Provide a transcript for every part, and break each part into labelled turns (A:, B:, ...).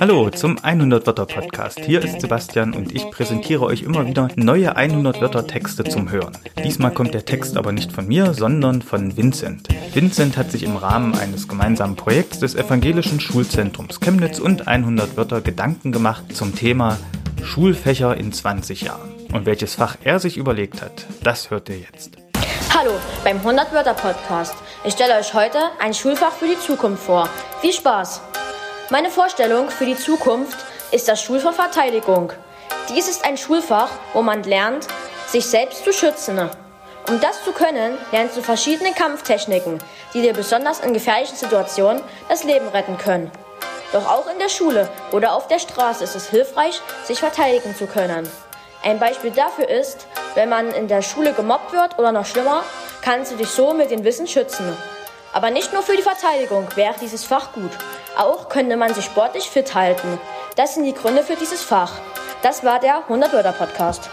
A: Hallo zum 100 Wörter Podcast. Hier ist Sebastian und ich präsentiere euch immer wieder neue 100 Wörter Texte zum Hören. Diesmal kommt der Text aber nicht von mir, sondern von Vincent. Vincent hat sich im Rahmen eines gemeinsamen Projekts des Evangelischen Schulzentrums Chemnitz und 100 Wörter Gedanken gemacht zum Thema Schulfächer in 20 Jahren. Und welches Fach er sich überlegt hat, das hört ihr jetzt.
B: Hallo beim 100 Wörter Podcast. Ich stelle euch heute ein Schulfach für die Zukunft vor. Viel Spaß! Meine Vorstellung für die Zukunft ist das Schulfach Verteidigung. Dies ist ein Schulfach, wo man lernt, sich selbst zu schützen. Um das zu können, lernst du verschiedene Kampftechniken, die dir besonders in gefährlichen Situationen das Leben retten können. Doch auch in der Schule oder auf der Straße ist es hilfreich, sich verteidigen zu können. Ein Beispiel dafür ist, wenn man in der Schule gemobbt wird oder noch schlimmer, kannst du dich so mit dem Wissen schützen. Aber nicht nur für die Verteidigung wäre dieses Fach gut. Auch könnte man sich sportlich fit halten. Das sind die Gründe für dieses Fach. Das war der 100 Wörter Podcast.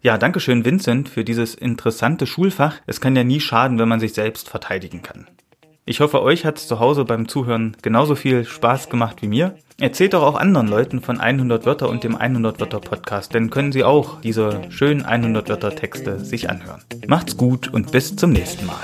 A: Ja, danke schön, Vincent, für dieses interessante Schulfach. Es kann ja nie schaden, wenn man sich selbst verteidigen kann. Ich hoffe, euch hat es zu Hause beim Zuhören genauso viel Spaß gemacht wie mir. Erzählt doch auch anderen Leuten von 100 Wörter und dem 100 Wörter Podcast, denn können sie auch diese schönen 100 Wörter Texte sich anhören. Macht's gut und bis zum nächsten Mal.